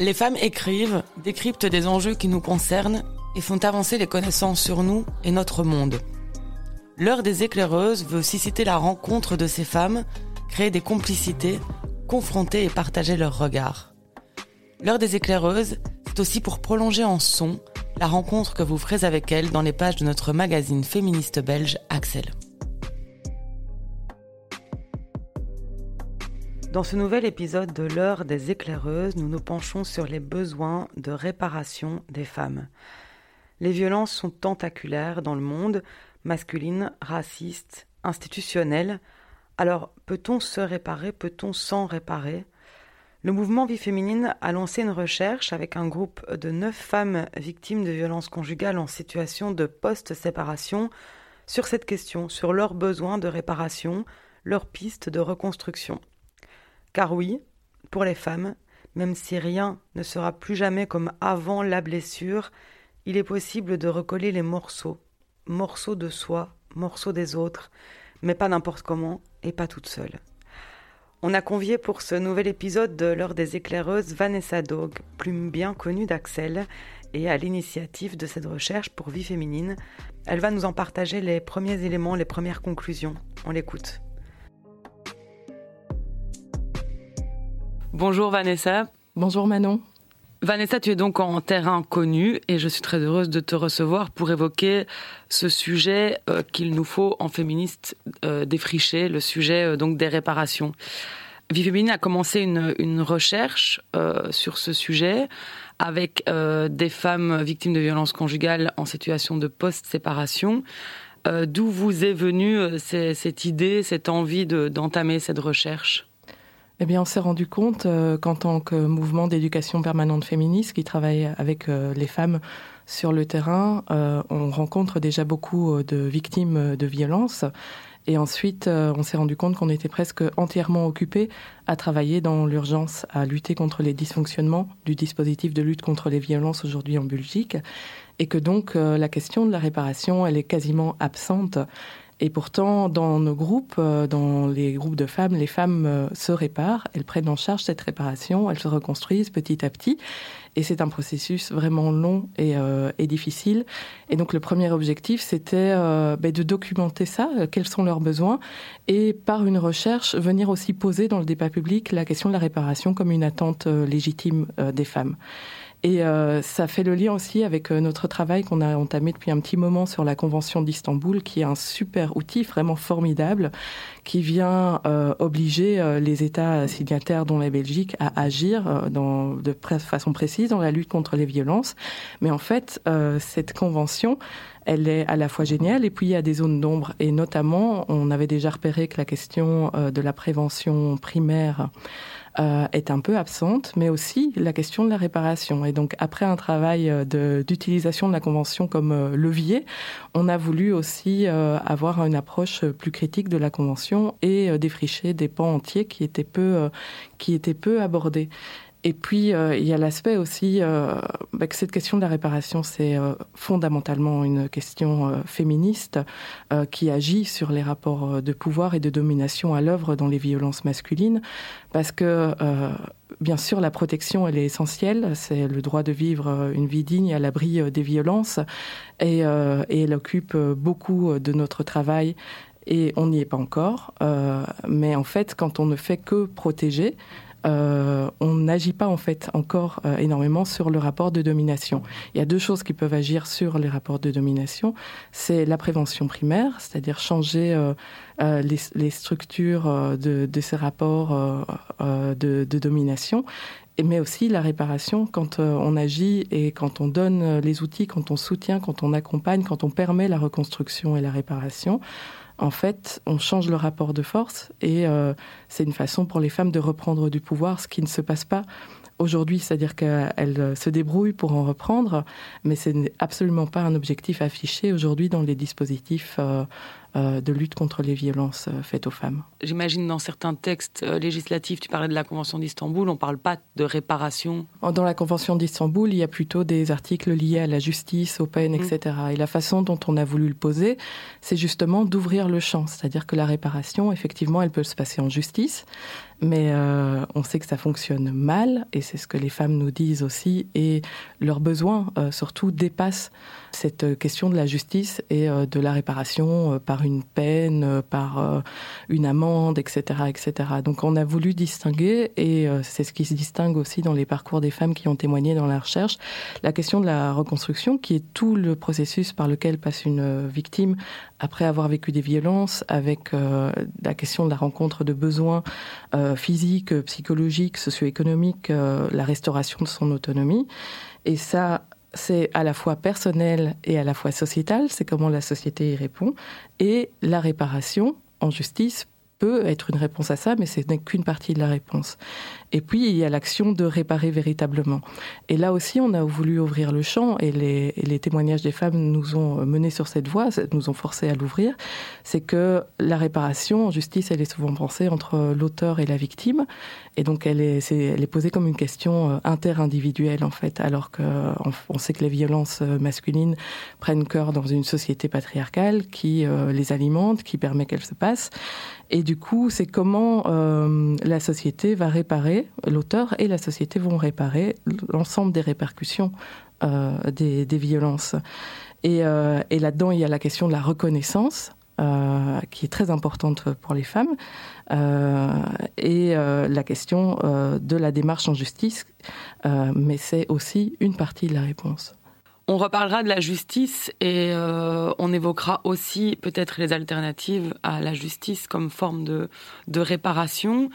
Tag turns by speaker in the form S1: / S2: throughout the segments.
S1: Les femmes écrivent, décryptent des enjeux qui nous concernent et font avancer les connaissances sur nous et notre monde. L'heure des éclaireuses veut aussi citer la rencontre de ces femmes, créer des complicités, confronter et partager leurs regards. L'heure des éclaireuses, c'est aussi pour prolonger en son la rencontre que vous ferez avec elles dans les pages de notre magazine féministe belge Axel. Dans ce nouvel épisode de l'heure des éclaireuses, nous nous penchons sur les besoins de réparation des femmes. Les violences sont tentaculaires dans le monde, masculines, racistes, institutionnelles. Alors, peut-on se réparer Peut-on s'en réparer? Le mouvement Vie féminine a lancé une recherche avec un groupe de neuf femmes victimes de violences conjugales en situation de post-séparation sur cette question, sur leurs besoins de réparation, leurs pistes de reconstruction. Car oui, pour les femmes, même si rien ne sera plus jamais comme avant la blessure, il est possible de recoller les morceaux, morceaux de soi, morceaux des autres, mais pas n'importe comment et pas toute seule. On a convié pour ce nouvel épisode de l'heure des éclaireuses Vanessa Dog, plume bien connue d'Axel, et à l'initiative de cette recherche pour vie féminine. Elle va nous en partager les premiers éléments, les premières conclusions. On l'écoute. Bonjour Vanessa.
S2: Bonjour Manon.
S1: Vanessa, tu es donc en terrain connu et je suis très heureuse de te recevoir pour évoquer ce sujet euh, qu'il nous faut en féministe euh, défricher, le sujet euh, donc des réparations. Vie Féminine a commencé une, recherche sur ce sujet avec des femmes victimes de violences conjugales en situation de post-séparation. D'où vous est venue cette idée, cette envie d'entamer cette recherche?
S2: Eh bien, on s'est rendu compte euh, qu'en tant que mouvement d'éducation permanente féministe qui travaille avec euh, les femmes sur le terrain, euh, on rencontre déjà beaucoup de victimes de violences. Et ensuite, on s'est rendu compte qu'on était presque entièrement occupé à travailler dans l'urgence, à lutter contre les dysfonctionnements du dispositif de lutte contre les violences aujourd'hui en Belgique. Et que donc, la question de la réparation, elle est quasiment absente et pourtant, dans nos groupes, euh, dans les groupes de femmes, les femmes euh, se réparent, elles prennent en charge cette réparation, elles se reconstruisent petit à petit. Et c'est un processus vraiment long et, euh, et, difficile. Et donc le premier objectif, c'était ben, de documenter ça, quels sont leurs besoins, et par une recherche, venir aussi poser dans le débat public la question de la réparation comme une attente légitime des femmes. Et euh, ça fait le lien aussi avec euh, notre travail qu'on a entamé depuis un petit moment sur la Convention d'Istanbul, qui est un super outil vraiment formidable, qui vient euh, obliger les États signataires, dont la Belgique, à agir dans, de façon précise dans la lutte contre les violences. Mais en fait, cette convention, elle est à la fois géniale et puis il y a des zones d'ombre. Et notamment, on avait déjà repéré que la question de la prévention primaire euh, est un peu absente, mais aussi la question de la réparation. Et donc, après un travail euh, d'utilisation de, la Convention comme euh, levier, on a voulu aussi avoir une approche plus critique de la Convention et défricher des pans entiers qui étaient peu, qui étaient peu abordés. Et puis, euh, il y a l'aspect aussi euh, bah, que cette question de la réparation, c'est euh, fondamentalement une question féministe qui agit sur les rapports de pouvoir et de domination à l'œuvre dans les violences masculines, parce que bien sûr, la protection, elle est essentielle. C'est le droit de vivre une vie digne à l'abri des violences. Et, et, elle occupe beaucoup de notre travail. Et on n'y est pas encore. mais en fait, quand on ne fait que protéger, euh, on n'agit pas en fait encore euh, énormément sur le rapport de domination. Il y a deux choses qui peuvent agir sur les rapports de domination. C'est la prévention primaire, c'est-à-dire changer euh, les, structures de, ces rapports de, de, domination, mais aussi la réparation quand on agit et quand on donne les outils, quand on soutient, quand on accompagne, quand on permet la reconstruction et la réparation en fait, on change le rapport de force et euh, c'est une façon pour les femmes de reprendre du pouvoir, ce qui ne se passe pas aujourd'hui, c'est-à-dire qu'elles se débrouillent pour en reprendre, mais ce n'est absolument pas un objectif affiché aujourd'hui dans les dispositifs euh, de lutte contre les violences faites aux femmes.
S1: J'imagine dans certains textes législatifs, tu parlais de la Convention d'Istanbul, on ne parle pas de réparation.
S2: Dans la Convention d'Istanbul, il y a plutôt des articles liés à la justice, aux peines, etc. Mm. Et la façon dont on a voulu le poser, c'est justement d'ouvrir le champ, c'est-à-dire que la réparation, effectivement, elle peut se passer en justice, mais euh, on sait que ça fonctionne mal, et c'est ce que les femmes nous disent aussi, et leurs besoins euh, surtout dépassent cette question de la justice et euh, de la réparation par une peine, par une amende, etc., etc. Donc on a voulu distinguer, et c'est ce qui se distingue aussi dans les parcours des femmes qui ont témoigné dans la recherche, la question de la reconstruction, qui est tout le processus par lequel passe une victime après avoir vécu des violences, avec la question de la rencontre de besoins euh, physique, psychologique, socio-économique, euh, la restauration de son autonomie. Et ça, c'est à la fois personnel et à la fois sociétal, c'est comment la société y répond, et la réparation en justice peut être une réponse à ça, mais ce n'est qu'une partie de la réponse. Et puis, il y a l'action de réparer véritablement. Et là aussi, on a voulu ouvrir le champ, et les, témoignages des femmes nous ont menés sur cette voie, nous ont forcé à l'ouvrir. C'est que la réparation en justice, elle est souvent pensée entre l'auteur et la victime. Et donc, elle est, posée comme une question euh, interindividuelle, en fait, alors qu'on on sait que les violences euh, masculines prennent cœur dans une société patriarcale qui euh, les alimente, qui permet qu'elles se passent. Et du coup, c'est comment la société va réparer, l'auteur et la société vont réparer l'ensemble des répercussions des, violences. Et, là-dedans, il y a la question de la reconnaissance. Qui est très importante pour les femmes, et euh, la question de la démarche en justice, mais c'est aussi une partie de la réponse.
S1: On reparlera de la justice et euh, on évoquera aussi peut-être les alternatives à la justice comme forme de, réparation.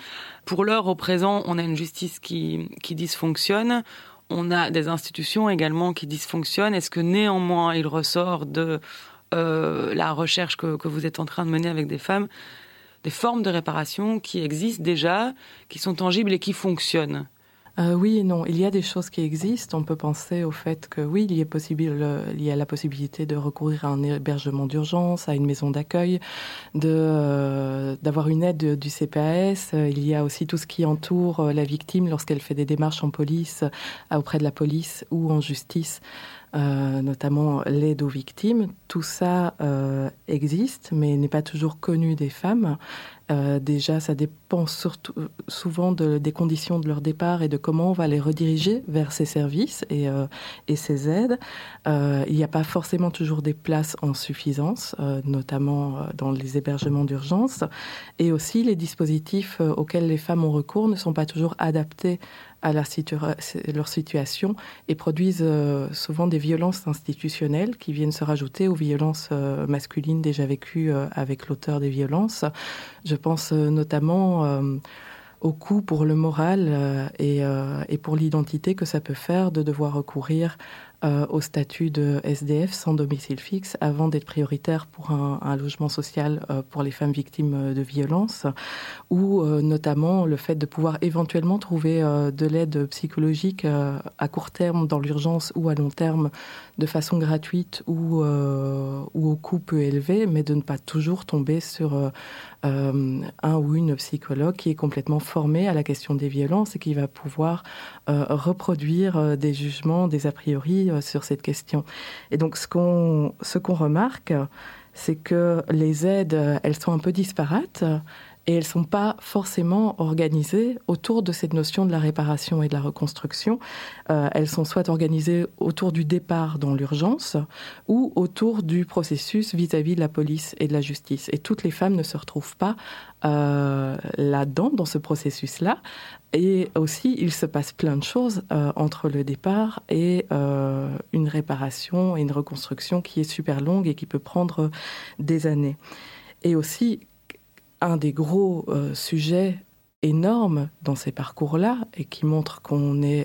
S1: Pour l'heure, au présent, on a une justice qui, dysfonctionne. On a des institutions également qui dysfonctionnent. Est-ce que néanmoins, il ressort de euh, la recherche que vous êtes en train de mener avec des femmes des formes de réparation qui existent déjà, qui sont tangibles et qui fonctionnent
S2: euh, oui et non. Il y a des choses qui existent. On peut penser au fait que oui, il y, a possible, il y a la possibilité de recourir à un hébergement d'urgence, à une maison d'accueil, euh, d'avoir une aide du CPAS. Il y a aussi tout ce qui entoure euh, la victime lorsqu'elle fait des démarches en police, auprès de la police ou en justice. Euh, notamment l'aide aux victimes. Tout ça euh, existe, mais n'est pas toujours connu des femmes. Euh, déjà, ça dépend surtout, souvent de, des conditions de leur départ et de comment on va les rediriger vers ces services et, et ces aides. Il n'y a pas forcément toujours des places en suffisance, notamment dans les hébergements d'urgence. Et aussi, les dispositifs auxquels les femmes ont recours ne sont pas toujours adaptés à leur, situ leur situation et produisent souvent des violences institutionnelles qui viennent se rajouter aux violences masculines déjà vécues avec l'auteur des violences. Je pense euh, notamment euh, au coût pour le moral euh, et pour l'identité que ça peut faire de devoir recourir euh, au statut de SDF sans domicile fixe avant d'être prioritaire pour un, logement social euh, pour les femmes victimes de violences ou euh, notamment le fait de pouvoir éventuellement trouver euh, de l'aide psychologique euh, à court terme dans l'urgence ou à long terme de façon gratuite euh, ou au coût peu élevé mais de ne pas toujours tomber sur euh, un ou une psychologue qui est complètement formée à la question des violences et qui va pouvoir euh, reproduire euh, des jugements, des a priori sur cette question. Et donc ce qu'on qu remarque, c'est que les aides, elles sont un peu disparates et elles ne sont pas forcément organisées autour de cette notion de la réparation et de la reconstruction. Euh, elles sont soit organisées autour du départ dans l'urgence ou autour du processus vis-à-vis -vis de la police et de la justice. Et toutes les femmes ne se retrouvent pas euh, là-dedans, dans ce processus-là. Et aussi, il se passe plein de choses euh, entre le départ et une réparation et une reconstruction qui est super longue et qui peut prendre des années. Et aussi, un des gros euh, sujets énormes dans ces parcours-là et qui montre euh,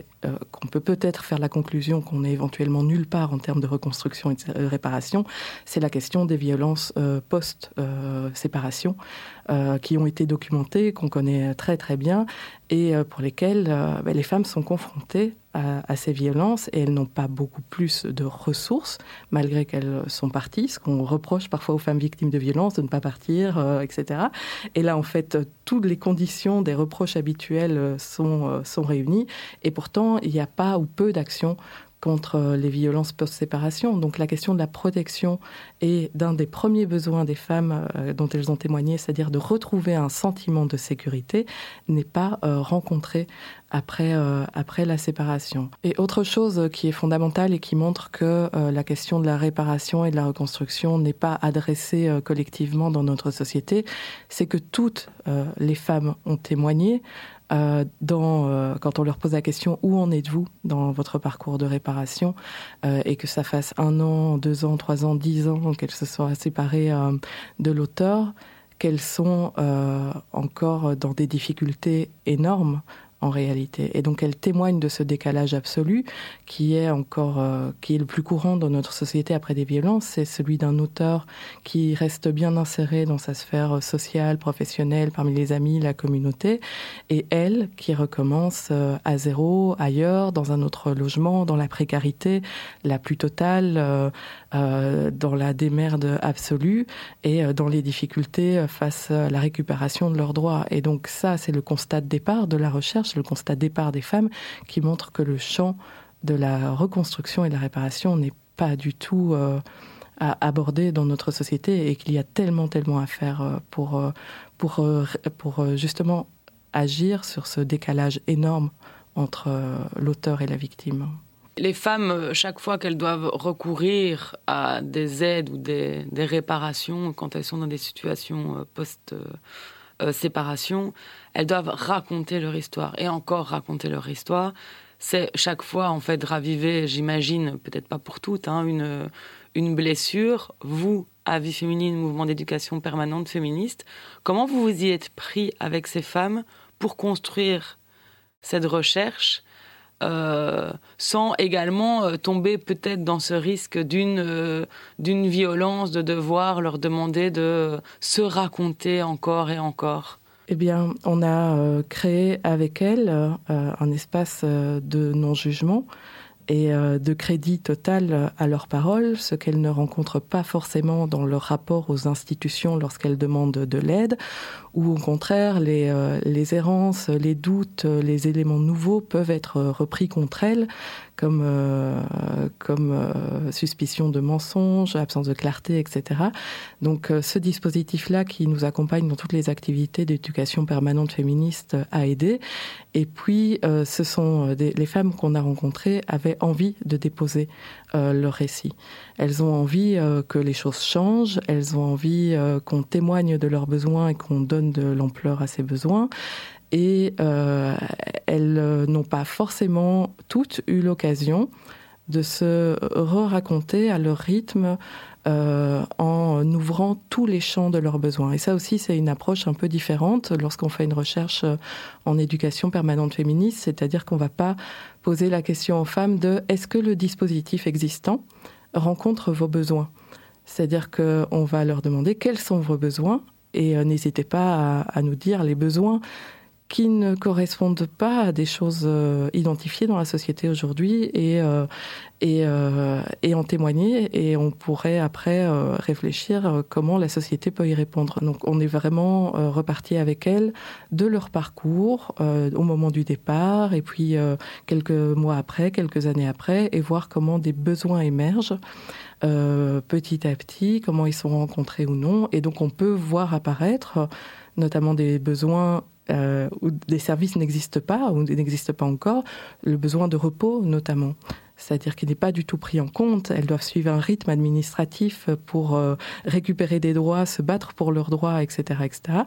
S2: qu'on peut peut-être faire la conclusion qu'on est éventuellement nulle part en termes de reconstruction et de réparation, c'est la question des violences euh, post-séparation qui ont été documentées, qu'on connaît très très bien, et pour lesquelles ben, les femmes sont confrontées à, ces violences et elles n'ont pas beaucoup plus de ressources malgré qu'elles sont parties, ce qu'on reproche parfois aux femmes victimes de violences de ne pas partir, etc. Et là, en fait, toutes les conditions des reproches habituels sont, sont réunies et pourtant, il n'y a pas ou peu d'actions contre les violences post-séparation. Donc la question de la protection est d'un des premiers besoins des femmes euh, dont elles ont témoigné, c'est-à-dire de retrouver un sentiment de sécurité, n'est pas euh, rencontré après, euh, après la séparation. Et autre chose qui est fondamentale et qui montre que la question de la réparation et de la reconstruction n'est pas adressée collectivement dans notre société, c'est que toutes les femmes ont témoigné euh, dans, euh, quand on leur pose la question où en êtes-vous dans votre parcours de réparation euh, et que ça fasse un an, deux ans, trois ans, dix ans qu'elles se soient séparées de l'auteur, qu'elles sont encore dans des difficultés énormes en réalité. Et donc elle témoigne de ce décalage absolu qui est encore, euh, qui est le plus courant dans notre société après des violences, c'est celui d'un auteur qui reste bien inséré dans sa sphère sociale, professionnelle, parmi les amis, la communauté, et elle qui recommence euh, à zéro, ailleurs, dans un autre logement, dans la précarité la plus totale, euh, dans la démerde absolue et dans les difficultés face à la récupération de leurs droits. Et donc ça, c'est le constat de départ de la recherche le constat de départ des femmes, qui montre que le champ de la reconstruction et de la réparation n'est pas du tout euh, abordé dans notre société et qu'il y a tellement, tellement à faire euh, pour, euh, pour, pour justement agir sur ce décalage énorme entre l'auteur et la victime.
S1: Les femmes, chaque fois qu'elles doivent recourir à des aides ou des, réparations, quand elles sont dans des situations euh, séparation, elles doivent raconter leur histoire et encore raconter leur histoire. C'est chaque fois en fait raviver, j'imagine, peut-être pas pour toutes, hein, une, blessure. Vous, à Vie Féminine, mouvement d'éducation permanente féministe, comment vous vous y êtes pris avec ces femmes pour construire cette recherche euh, sans également euh, tomber peut-être dans ce risque d'une euh, d'une violence, de devoir leur demander de se raconter encore et encore.
S2: Eh bien, on a créé avec elle un espace de non-jugement et de crédit total à leurs paroles, ce qu'elles ne rencontrent pas forcément dans leur rapport aux institutions lorsqu'elles demandent de l'aide, ou au contraire les, euh, les errances, les doutes, les éléments nouveaux peuvent être repris contre elles comme, euh, euh, suspicion de mensonge, absence de clarté, etc. Donc ce dispositif-là qui nous accompagne dans toutes les activités d'éducation permanente féministe a aidé. Et puis ce sont les femmes qu'on a rencontrées avaient envie de déposer leur récit. Elles ont envie que les choses changent, elles ont envie qu'on témoigne de leurs besoins et qu'on donne de l'ampleur à ses besoins. Et euh, elles euh, n'ont pas forcément toutes eu l'occasion de se re-raconter à leur rythme euh, en ouvrant tous les champs de leurs besoins. Et ça aussi, c'est une approche un peu différente lorsqu'on fait une recherche en éducation permanente féministe, c'est-à-dire qu'on ne va pas poser la question aux femmes de est-ce que le dispositif existant rencontre vos besoins? C'est-à-dire qu'on va leur demander quels sont vos besoins? Et n'hésitez pas à, nous dire les besoins qui ne correspondent pas à des choses euh, identifiées dans la société aujourd'hui et, euh, et, et, en témoigner. Et on pourrait après réfléchir comment la société peut y répondre. Donc on est vraiment reparti avec elles de leur parcours au moment du départ et puis quelques mois après, quelques années après, et voir comment des besoins émergent. Euh, petit à petit, comment ils sont rencontrés ou non. Et donc on peut voir apparaître notamment des besoins euh, où des services n'existent pas ou n'existent pas encore, le besoin de repos notamment c'est-à-dire qu'il n'est pas du tout pris en compte. Elles doivent suivre un rythme administratif pour euh, récupérer des droits, se battre pour leurs droits, etc., etc.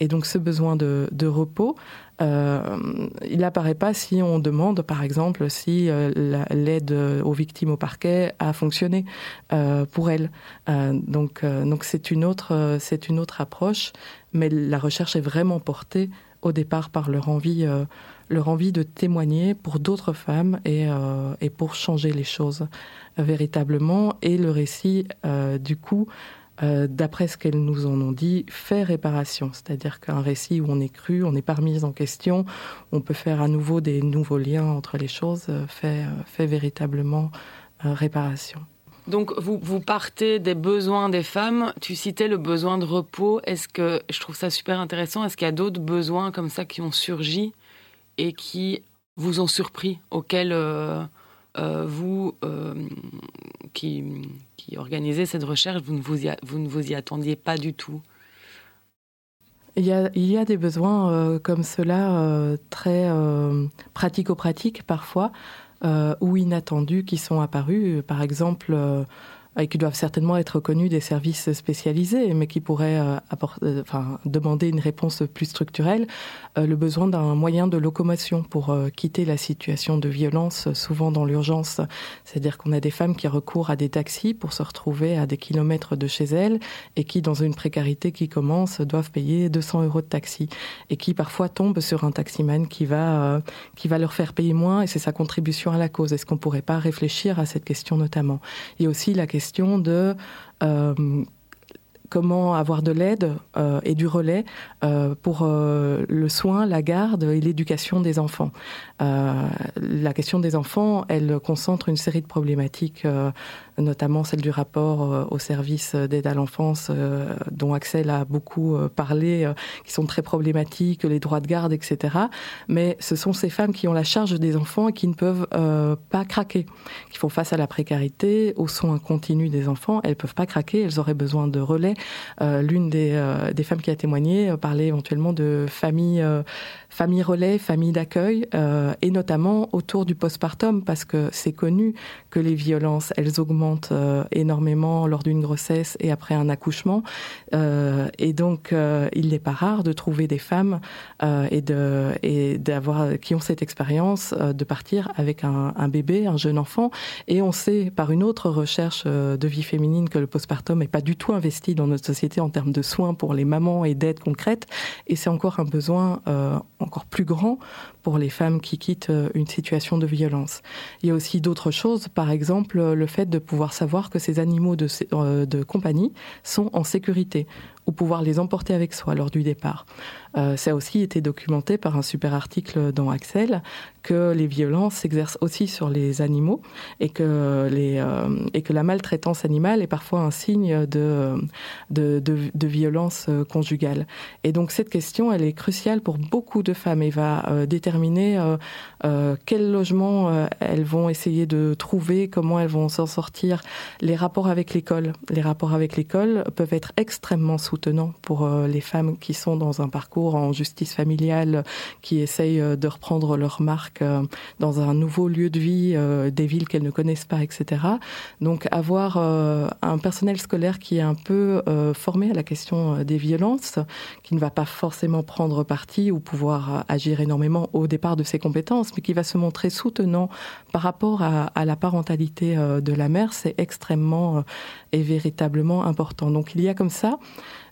S2: Et donc ce besoin de, repos, euh, il n'apparaît pas si on demande, par exemple, si l'aide aux victimes au parquet a fonctionné pour elles. donc, c'est une autre approche, mais la recherche est vraiment portée au départ par leur envie leur envie de témoigner pour d'autres femmes et, euh, et, pour changer les choses véritablement. Et le récit, euh, du coup, d'après ce qu'elles nous en ont dit, fait réparation. C'est-à-dire qu'un récit où on est cru, on n'est pas remis en question, on peut faire à nouveau des nouveaux liens entre les choses, fait, fait véritablement réparation.
S1: Donc vous, partez des besoins des femmes. Tu citais le besoin de repos. Est-ce que je trouve ça super intéressant Est-ce qu'il y a d'autres besoins comme ça qui ont surgi et qui vous ont surpris, auxquels euh, euh, vous, euh, qui, organisez cette recherche, vous ne vous, y, attendiez pas du tout?
S2: Il y, a, des besoins comme cela très pratico-pratiques parfois ou inattendus qui sont apparus. Par exemple, euh, et qui doivent certainement être connus des services spécialisés, mais qui pourraient euh, euh, demander une réponse plus structurelle, euh, le besoin d'un moyen de locomotion pour quitter la situation de violence, souvent dans l'urgence. C'est-à-dire qu'on a des femmes qui recourent à des taxis pour se retrouver à des kilomètres de chez elles et qui, dans une précarité qui commence, doivent payer 200 euros de taxi et qui parfois tombent sur un taximan qui va, qui va leur faire payer moins et c'est sa contribution à la cause. Est-ce qu'on pourrait pas réfléchir à cette question notamment? A aussi la question question de euh, comment avoir de l'aide euh, et du relais euh, pour euh, le soin, la garde et l'éducation des enfants. la question des enfants, elle concentre une série de problématiques, notamment celle du rapport au service d'aide à l'enfance, dont Axel a beaucoup parlé, qui sont très problématiques, les droits de garde, etc. Mais ce sont ces femmes qui ont la charge des enfants et qui ne peuvent pas craquer, qui font face à la précarité, aux soins continus des enfants. Elles peuvent pas craquer, elles auraient besoin de relais l'une euh, des, femmes qui a témoigné euh, parlait éventuellement de famille, famille relais, famille d'accueil, et notamment autour du postpartum, parce que c'est connu que les violences, elles augmentent énormément lors d'une grossesse et après un accouchement. et donc, il n'est pas rare de trouver des femmes et de et d'avoir qui ont cette expérience de partir avec un, un, bébé, un jeune enfant. Et on sait par une autre recherche de vie féminine que le postpartum n'est pas du tout investi dans notre société en termes de soins pour les mamans et d'aide concrète. Et c'est encore un besoin euh, encore plus grand pour les femmes qui quittent euh, une situation de violence. Il y a aussi d'autres choses, par exemple le fait de pouvoir savoir que ces animaux de, euh, de compagnie sont en sécurité ou pouvoir les emporter avec soi lors du départ. Euh, ça a aussi été documenté par un super article dans Axel que les violences s'exercent aussi sur les animaux et que, euh, la maltraitance animale est parfois un signe de, violence euh, conjugale. Et donc cette question, elle est cruciale pour beaucoup de femmes et va euh, déterminer euh, quel logement elles vont essayer de trouver, comment elles vont s'en sortir. Les rapports avec l'école, les rapports avec l'école peuvent être extrêmement soutenant pour euh, les femmes qui sont dans un parcours en justice familiale, qui essayent euh, de reprendre leur marque euh, dans un nouveau lieu de vie, des villes qu'elles ne connaissent pas, etc. Donc avoir un personnel scolaire qui est un peu formé à la question des violences, qui ne va pas forcément prendre parti ou pouvoir agir énormément au départ de ses compétences, mais qui va se montrer soutenant par rapport à, la parentalité de la mère, c'est extrêmement et véritablement important. Donc il y a comme ça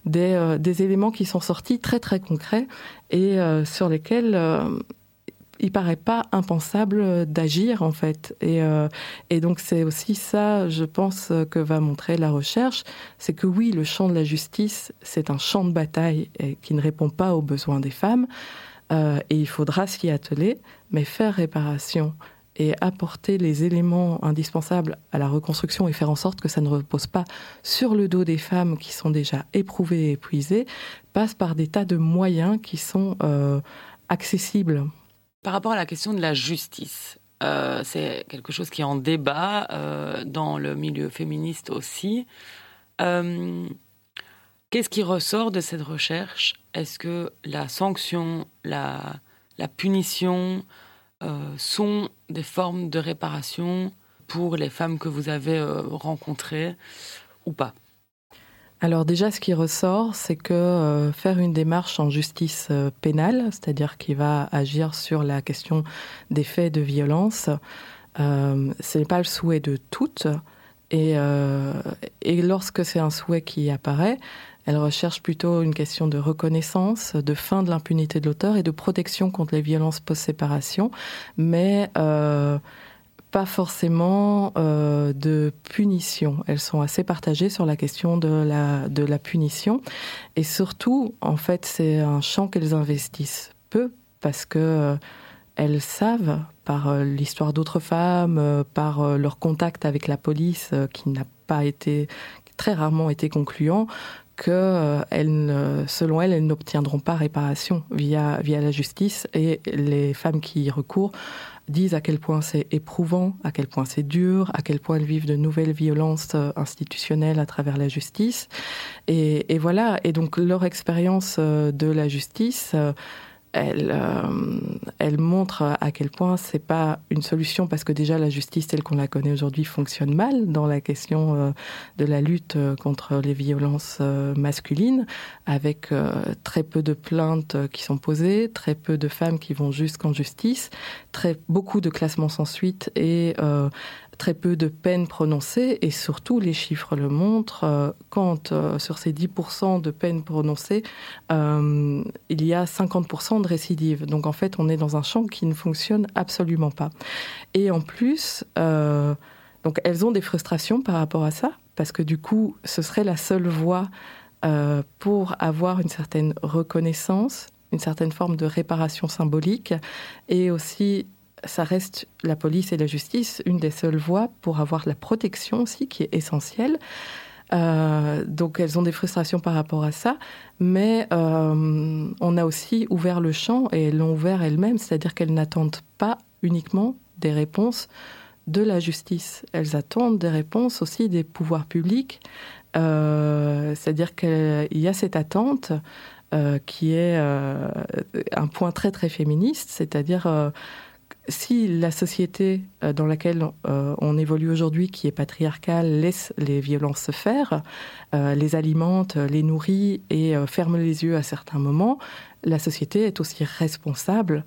S2: des, euh, éléments qui sont sortis très très concrets et euh, sur lesquels euh, il paraît pas impensable d'agir en fait. Et, donc c'est aussi ça, je pense, que va montrer la recherche, c'est que oui, le champ de la justice, c'est un champ de bataille qui ne répond pas aux besoins des femmes, euh, et il faudra s'y atteler, mais faire réparation et apporter les éléments indispensables à la reconstruction et faire en sorte que ça ne repose pas sur le dos des femmes qui sont déjà éprouvées et épuisées, passe par des tas de moyens qui sont euh, accessibles.
S1: Par rapport à la question de la justice, euh, c'est quelque chose qui est en débat dans le milieu féministe aussi. Qu'est-ce qui ressort de cette recherche? Est-ce que la sanction, la, punition, euh, sont des formes de réparation pour les femmes que vous avez euh, rencontrées ou pas?
S2: Alors déjà, ce qui ressort, c'est que euh, faire une démarche en justice pénale, c'est-à-dire qui va agir sur la question des faits de violence, ce n'est pas le souhait de toutes. Et lorsque c'est un souhait qui apparaît, elle recherche plutôt une question de reconnaissance, de fin de l'impunité de l'auteur et de protection contre les violences post-séparation, mais euh, pas forcément euh, de punition. Elles sont assez partagées sur la question de la, punition. Et surtout, en fait, c'est un champ qu'elles investissent peu parce que euh, elles savent, par l'histoire d'autres femmes, par leur contact avec la police qui n'a pas été, très rarement été concluant, que elles, selon elles, elles n'obtiendront pas réparation via, via la justice et les femmes qui y recourent disent à quel point c'est éprouvant, à quel point c'est dur, à quel point elles vivent de nouvelles violences euh, institutionnelles à travers la justice. Et, et voilà, et donc leur expérience euh, de la justice euh, elle, euh, elle montre à quel point c'est pas une solution parce que déjà la justice telle qu'on la connaît aujourd'hui fonctionne mal dans la question euh, de la lutte euh, contre les violences euh, masculines, avec très peu de plaintes qui sont posées, très peu de femmes qui vont jusqu'en justice, très beaucoup de classements sans suite et très peu de peines prononcées et surtout les chiffres le montrent, euh, quand euh, sur ces 10% de peines prononcées, euh, il y a 50% de récidives. Donc en fait, on est dans un champ qui ne fonctionne absolument pas. Et en plus, donc elles ont des frustrations par rapport à ça, parce que du coup, ce serait la seule voie pour avoir une certaine reconnaissance, une certaine forme de réparation symbolique et aussi ça reste la police et la justice une des seules voies pour avoir la protection aussi qui est essentielle. Euh, donc elles ont des frustrations par rapport à ça, mais euh, on a aussi ouvert le champ et elles l'ont ouvert elles-mêmes, c'est-à-dire qu'elles n'attendent pas uniquement des réponses de la justice, elles attendent des réponses aussi des pouvoirs publics, euh, c'est-à-dire qu'il y a cette attente qui est un point très très féministe, c'est-à-dire si la société euh, dans laquelle euh, on évolue aujourd'hui, qui est patriarcale, laisse les violences se faire, euh, les alimente, les nourrit et ferme les yeux à certains moments, la société est aussi responsable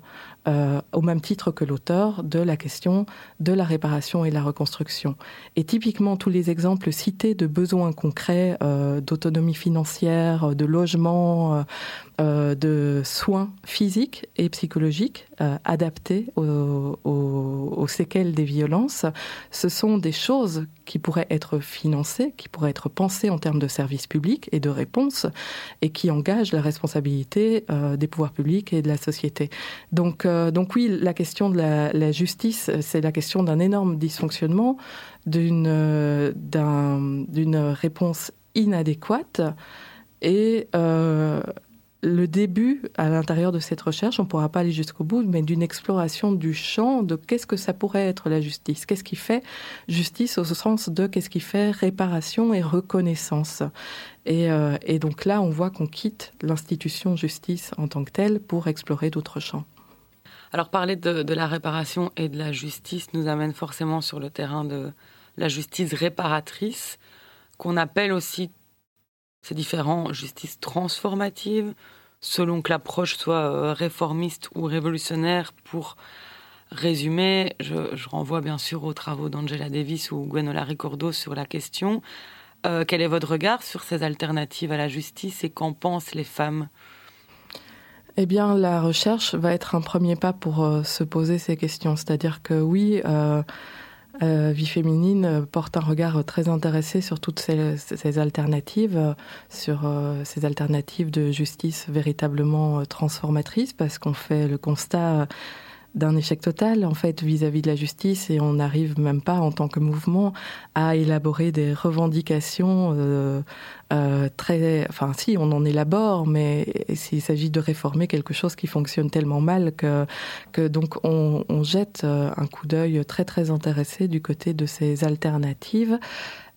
S2: au même titre que l'auteur de la question de la réparation et la reconstruction. Et typiquement, tous les exemples cités de besoins concrets d'autonomie financière, de logement, euh, de soins physiques et psychologiques euh, adaptés aux, séquelles des violences, ce sont des choses qui pourraient être financées, qui pourraient être pensées en termes de services publics et de réponses, et qui engagent la responsabilité euh, des pouvoirs publics et de la société. Donc, donc oui, la question de la, justice, c'est la question d'un énorme dysfonctionnement, d'une réponse inadéquate et le début à l'intérieur de cette recherche, on ne pourra pas aller jusqu'au bout, mais d'une exploration du champ de qu'est-ce que ça pourrait être la justice, qu'est-ce qui fait justice au sens de qu'est-ce qui fait réparation et reconnaissance. Et, euh, donc là, on voit qu'on quitte l'institution justice en tant que telle pour explorer d'autres champs.
S1: Alors parler de, la réparation et de la justice nous amène forcément sur le terrain de la justice réparatrice, qu'on appelle aussi, c'est différent, justice transformative, selon que l'approche soit euh, réformiste ou révolutionnaire. Pour résumer, je, renvoie bien sûr aux travaux d'Angela Davis ou Gwenola Ricordo sur la question. Euh, quel est votre regard sur ces alternatives à la justice et qu'en pensent les femmes?
S2: Eh bien, la recherche va être un premier pas pour euh, se poser ces questions. C'est-à-dire que oui, euh, Vie féminine porte un regard très intéressé sur toutes ces, alternatives, euh, sur euh, ces alternatives de justice véritablement euh, transformatrices, parce qu'on fait le constat d'un échec total en fait vis-à-vis -vis de la justice et on n'arrive même pas en tant que mouvement à élaborer des revendications euh, euh, très enfin si on en élabore mais s'il s'agit de réformer quelque chose qui fonctionne tellement mal que que donc on, jette euh, un coup d'oeil très très intéressé du côté de ces alternatives.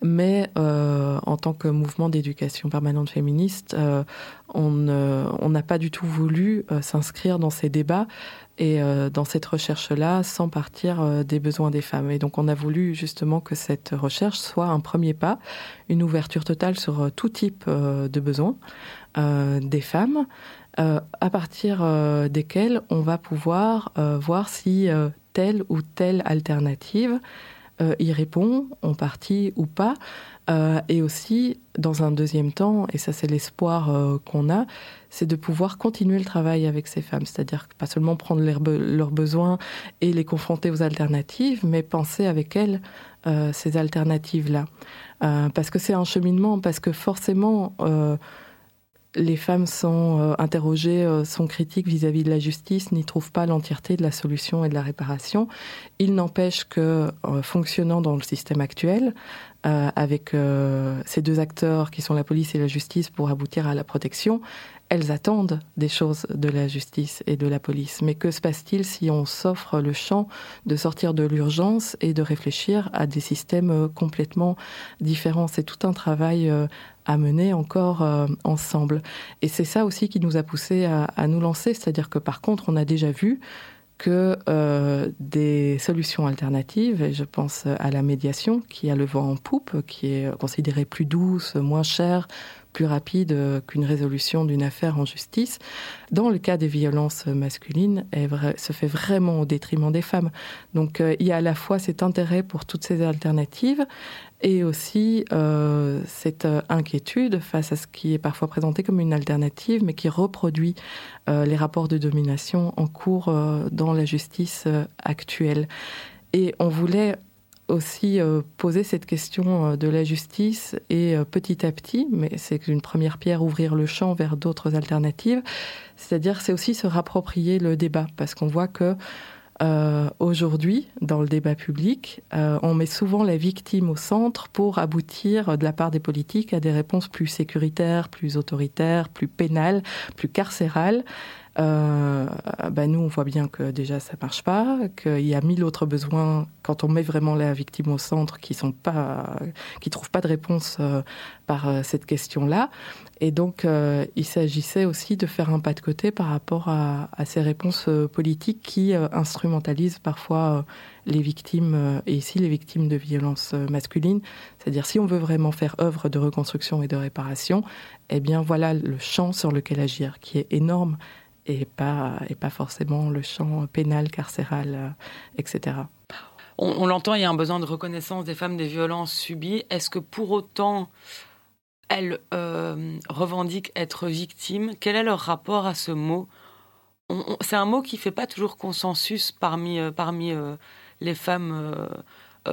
S2: Mais en tant que mouvement d'éducation permanente féministe on n'a pas du tout voulu s'inscrire dans ces débats et euh, dans cette recherche là sans partir euh, des besoins des femmes. Et donc on a voulu justement que cette recherche soit un premier pas une ouverture totale sur euh, tout type euh, de besoins des femmes à partir desquels on va pouvoir voir si telle ou telle alternative y répond, en partie ou pas. et aussi, dans un deuxième temps, et ça c'est l'espoir qu'on a, c'est de pouvoir continuer le travail avec ces femmes. C'est-à-dire pas seulement prendre leurs, besoins et les confronter aux alternatives, mais penser avec elles ces alternatives-là. parce que c'est un cheminement, parce que forcément les femmes sont euh, interrogées, euh, sont critiques vis-à-vis de la justice, n'y trouvent pas l'entièreté de la solution et de la réparation. Il n'empêche que, euh, fonctionnant dans le système actuel, avec ces deux acteurs qui sont la police et la justice pour aboutir à la protection, elles attendent des choses de la justice et de la police. Mais que se passe-t-il si on s'offre le champ de sortir de l'urgence et de réfléchir à des systèmes euh, complètement différents? C'est tout un travail euh, à mener encore euh, ensemble. Et c'est ça aussi qui nous a poussé à, nous lancer, c'est-à-dire que par contre, on a déjà vu que des solutions alternatives, et je pense à la médiation qui a le vent en poupe, qui est considérée plus douce, moins chère, plus rapide euh, qu'une résolution d'une affaire en justice. Dans le cas des violences masculines, se fait vraiment au détriment des femmes. Donc euh, il y a à la fois cet intérêt pour toutes ces alternatives et aussi euh, cette inquiétude face à ce qui est parfois présenté comme une alternative, mais qui reproduit les rapports de domination en cours dans la justice actuelle. Et on voulait aussi euh, poser cette question euh, de la justice et euh, petit à petit, mais c'est une première pierre, ouvrir le champ vers d'autres alternatives. C'est-à-dire, c'est aussi se rapproprier le débat, parce qu'on voit que aujourd'hui, dans le débat public, on met souvent la victime au centre pour aboutir, de la part des politiques, à des réponses plus sécuritaires, plus autoritaires, plus pénales, plus carcérales. Euh, bah, nous, on voit bien que déjà ça marche pas, qu'il y a mille autres besoins quand on met vraiment la victime au centre qui sont pas, qui trouvent pas de réponse euh, par euh, cette question-là. Et donc, euh, il s'agissait aussi de faire un pas de côté par rapport à ces réponses politiques qui instrumentalisent parfois les victimes, et ici les victimes de violences masculines. C'est-à-dire, si on veut vraiment faire œuvre de reconstruction et de réparation, eh bien voilà le champ sur lequel agir, qui est énorme et pas, et pas forcément le champ pénal, carcéral, euh, etc.
S1: On, l'entend, il y a un besoin de reconnaissance des femmes des violences subies. Est-ce que pour autant elles euh, revendiquent être victimes? Quel est leur rapport à ce mot? C'est un mot qui fait pas toujours consensus parmi, euh, parmi les femmes,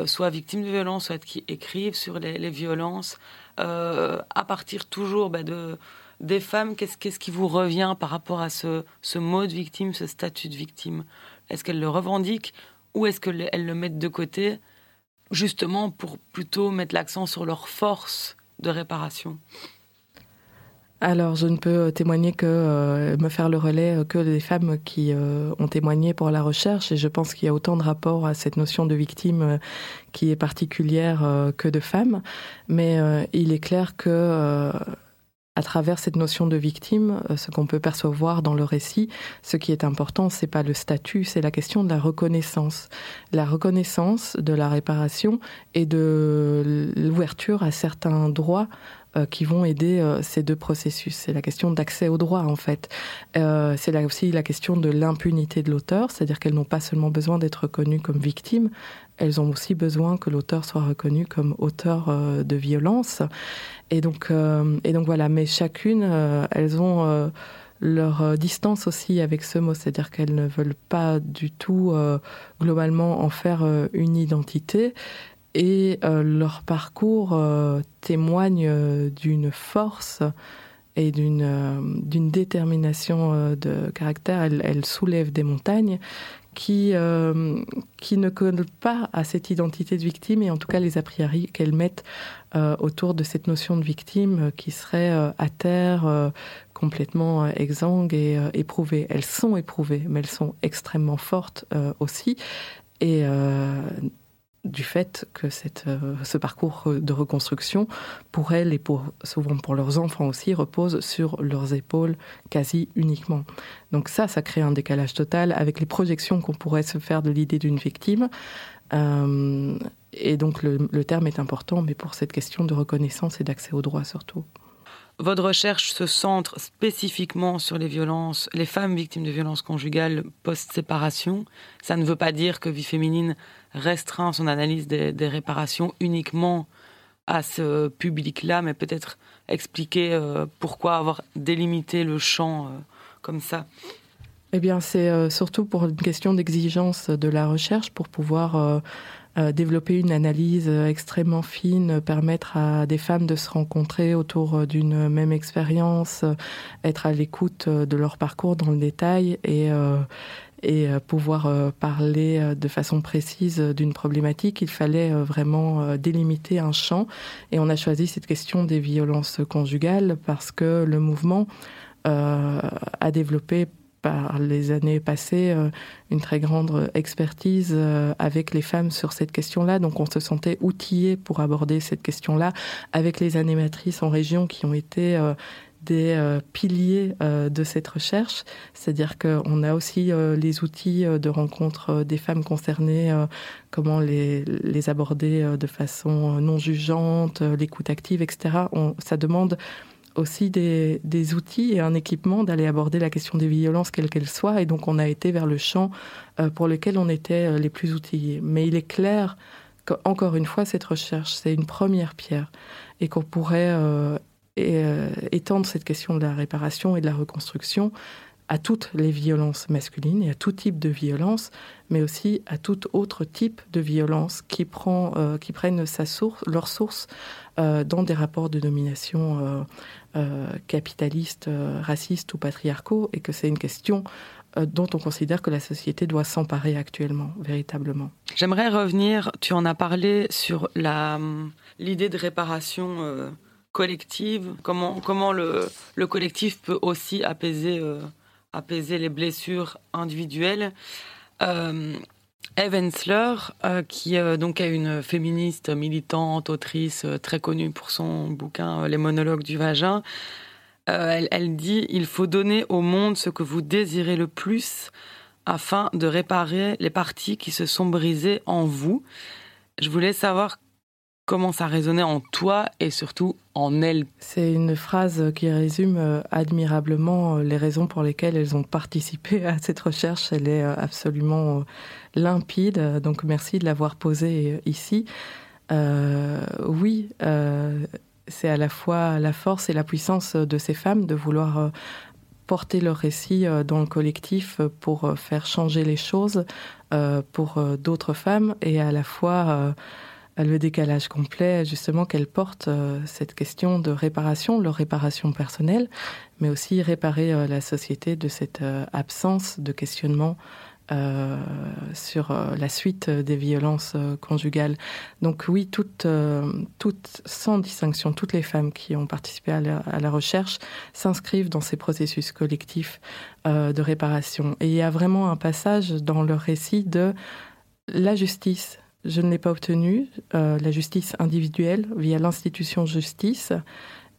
S1: soit victimes de violences, soit qui écrivent sur les, violences, à partir toujours bah, de des femmes, qu'est-ce, qui vous revient par rapport à ce, ce mot de victime, ce statut de victime? Est-ce qu'elles le revendiquent ou est-ce qu'elles le mettent de côté, justement pour plutôt mettre l'accent sur leur force de réparation?
S2: Alors, je ne peux témoigner que euh, me faire le relais euh, que des femmes qui euh, ont témoigné pour la recherche, et je pense qu'il y a autant de rapports à cette notion de victime qui est particulière que de femmes. Mais il est clair que à travers cette notion de victime, euh, ce qu'on peut percevoir dans le récit, ce qui est important, c'est pas le statut, c'est la question de la reconnaissance, la reconnaissance de la réparation et de l'ouverture à certains droits euh, qui vont aider euh, ces deux processus. C'est la question d'accès au droit, en fait. c'est aussi la question de l'impunité de l'auteur, c'est-à-dire qu'elles n'ont pas seulement besoin d'être reconnues comme victimes, elles ont aussi besoin que l'auteur soit reconnu comme auteur de violence. Et donc, euh, et donc voilà, mais chacune, euh, elles ont euh, leur distance aussi avec ce mot, c'est-à-dire qu'elles ne veulent pas du tout globalement en faire une identité. Et leur parcours témoigne d'une force et d'une détermination de caractère. Elles soulèvent des montagnes qui, euh, qui ne collent pas à cette identité de victime et en tout cas les a priori qu'elles mettent euh, autour de cette notion de victime euh, qui serait à terre, complètement exsangue et éprouvée. Elles sont éprouvées, mais elles sont extrêmement fortes aussi. Et du fait que euh, ce parcours de reconstruction, pour elles et souvent pour leurs enfants aussi, repose sur leurs épaules quasi uniquement. Donc ça, ça crée un décalage total avec les projections qu'on pourrait se faire de l'idée d'une victime. Euh, et donc le, le, terme est important, mais pour cette question de reconnaissance et d'accès au droit surtout.
S1: votre recherche se centre spécifiquement sur les violences, les femmes victimes de violences conjugales post-séparation. Ça ne veut pas dire que Vie féminine restreint son analyse des, réparations uniquement à ce public-là, mais peut-être expliquer euh, pourquoi avoir délimité le champ euh, comme ça.
S2: Eh bien, c'est euh, surtout pour une question d'exigence de la recherche pour pouvoir développer une analyse extrêmement fine, permettre à des femmes de se rencontrer autour d'une même expérience, être à l'écoute de leur parcours dans le détail et et pouvoir parler de façon précise d'une problématique, il fallait vraiment délimiter un champ. Et on a choisi cette question des violences conjugales parce que le mouvement a développé par les années passées euh, une très grande expertise euh, avec les femmes sur cette question-là. Donc on se sentait outillé pour aborder cette question-là avec les animatrices en région qui ont été euh, des piliers de cette recherche, c'est-à-dire qu'on a aussi les outils de rencontre des femmes concernées, comment les, les aborder de façon non jugeante, l'écoute active, etc. Ça demande aussi des, outils et un équipement d'aller aborder la question des violences, quelle qu'elle soit. Et donc, on a été vers le champ euh, pour lequel on était euh, les plus outillés. Mais il est clair qu'encore une fois, cette recherche, c'est une première pierre et qu'on pourrait euh, étendre cette question de la réparation et de la reconstruction à toutes les violences masculines et à tout type de violence, mais aussi à tout autre type de violence qui, prend, qui prennent sa source, leur source dans des rapports de domination euh, capitalistes, euh, racistes ou patriarcaux, et que c'est une question euh, dont on considère que la société doit s'emparer actuellement, véritablement.
S1: J'aimerais revenir, tu en as parlé, sur l'idée de réparation collective, comment, comment le, le, collectif peut aussi apaiser, apaiser les blessures individuelles. Eve Ensler, euh, qui euh, donc est une féministe militante, autrice euh, très connue pour son bouquin Les monologues du vagin, elle, elle, dit il faut donner au monde ce que vous désirez le plus afin de réparer les parties qui se sont brisées en vous. Je voulais savoir comment ça résonnait en toi et surtout en elle.
S2: C'est une phrase qui résume euh, admirablement euh, les raisons pour lesquelles elles ont participé à cette recherche. Elle est euh, absolument limpide, donc merci de l'avoir posée ici. oui, c'est à la fois la force et la puissance de ces femmes de vouloir porter leur récit dans le collectif pour faire changer les choses pour d'autres femmes et à la fois le décalage complet, justement, qu'elle porte euh, cette question de réparation, leur réparation personnelle, mais aussi réparer euh, la société de cette euh, absence de questionnement sur la suite des violences conjugales. Donc oui, toutes, toutes, sans distinction, toutes les femmes qui ont participé à la, à la recherche s'inscrivent dans ces processus collectifs de réparation. Et il y a vraiment un passage dans leur récit de la justice je ne l'ai pas obtenu, euh, la justice individuelle, via l'institution justice.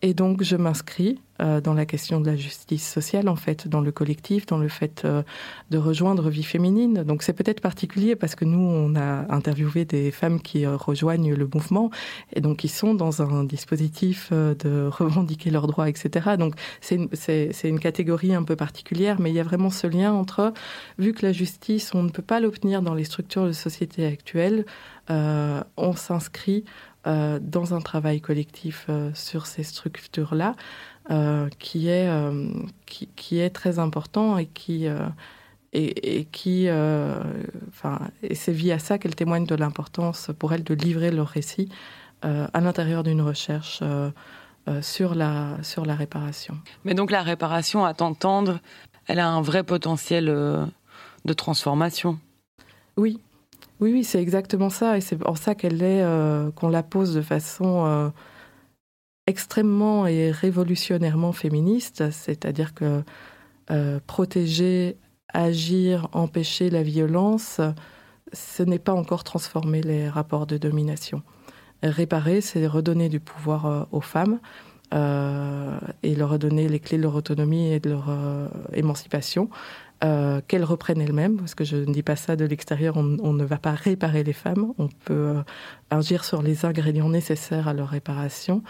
S2: Et donc, je m'inscris euh, dans la question de la justice sociale, en fait, dans le collectif, dans le fait euh, de rejoindre Vie féminine. Donc, c'est peut-être particulier parce que nous, on a interviewé des femmes qui euh, rejoignent le mouvement et donc qui sont dans un dispositif de revendiquer leurs droits, etc. Donc, c'est une, une catégorie un peu particulière, mais il y a vraiment ce lien entre, vu que la justice, on ne peut pas l'obtenir dans les structures de société actuelles, on s'inscrit euh, dans un travail collectif euh, sur ces structures-là, euh, qui, est, qui, qui, est très important et qui, et, et, qui, enfin, et c'est via ça qu'elles témoignent de l'importance pour elles de livrer leur récit à l'intérieur d'une recherche. sur, la, sur la réparation.
S1: Mais donc la réparation, à t'entendre, elle a un vrai potentiel de transformation.
S2: Oui, oui, oui, c'est exactement ça, et c'est pour ça qu'elle est, euh, qu'on la pose de façon euh, extrêmement et révolutionnairement féministe, c'est-à-dire que euh, protéger, agir, empêcher la violence, ce n'est pas encore transformer les rapports de domination. Réparer, c'est redonner du pouvoir aux femmes et leur redonner les clés de leur autonomie et de leur émancipation euh, qu'elles reprennent elles-mêmes, parce que je ne dis pas ça de l'extérieur, on, ne va pas réparer les femmes, on peut euh, agir sur les ingrédients nécessaires à leur réparation,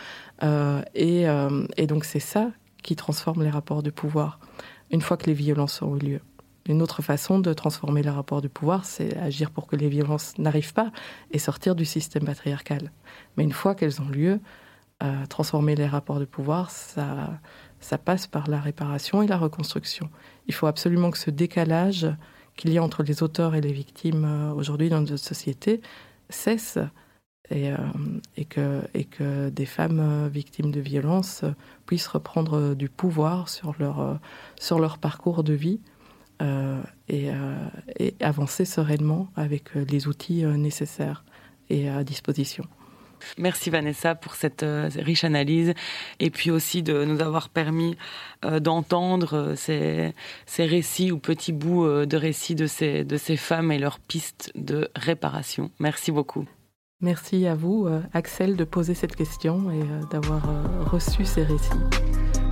S2: euh, et, et, donc c'est ça qui transforme les rapports de pouvoir, une fois que les violences ont eu lieu. Une autre façon de transformer les rapports de pouvoir, c'est agir pour que les violences n'arrivent pas et sortir du système patriarcal. Mais une fois qu'elles ont lieu, transformer les rapports de pouvoir, ça, ça passe par la réparation et la reconstruction. Il faut absolument que ce décalage qu'il y a entre les auteurs et les victimes euh, aujourd'hui dans notre société cesse et, euh, que, des femmes euh, victimes de violences puissent reprendre du pouvoir sur leur, parcours de vie et avancer sereinement avec les outils nécessaires et à disposition.
S1: Merci Vanessa pour cette euh, riche analyse et puis aussi de nous avoir permis euh, d'entendre euh, ces, récits ou petits bouts de récits de ces, de ces femmes et leurs pistes de réparation. Merci beaucoup.
S2: Merci à vous, Axel, de poser cette question et d'avoir reçu ces récits.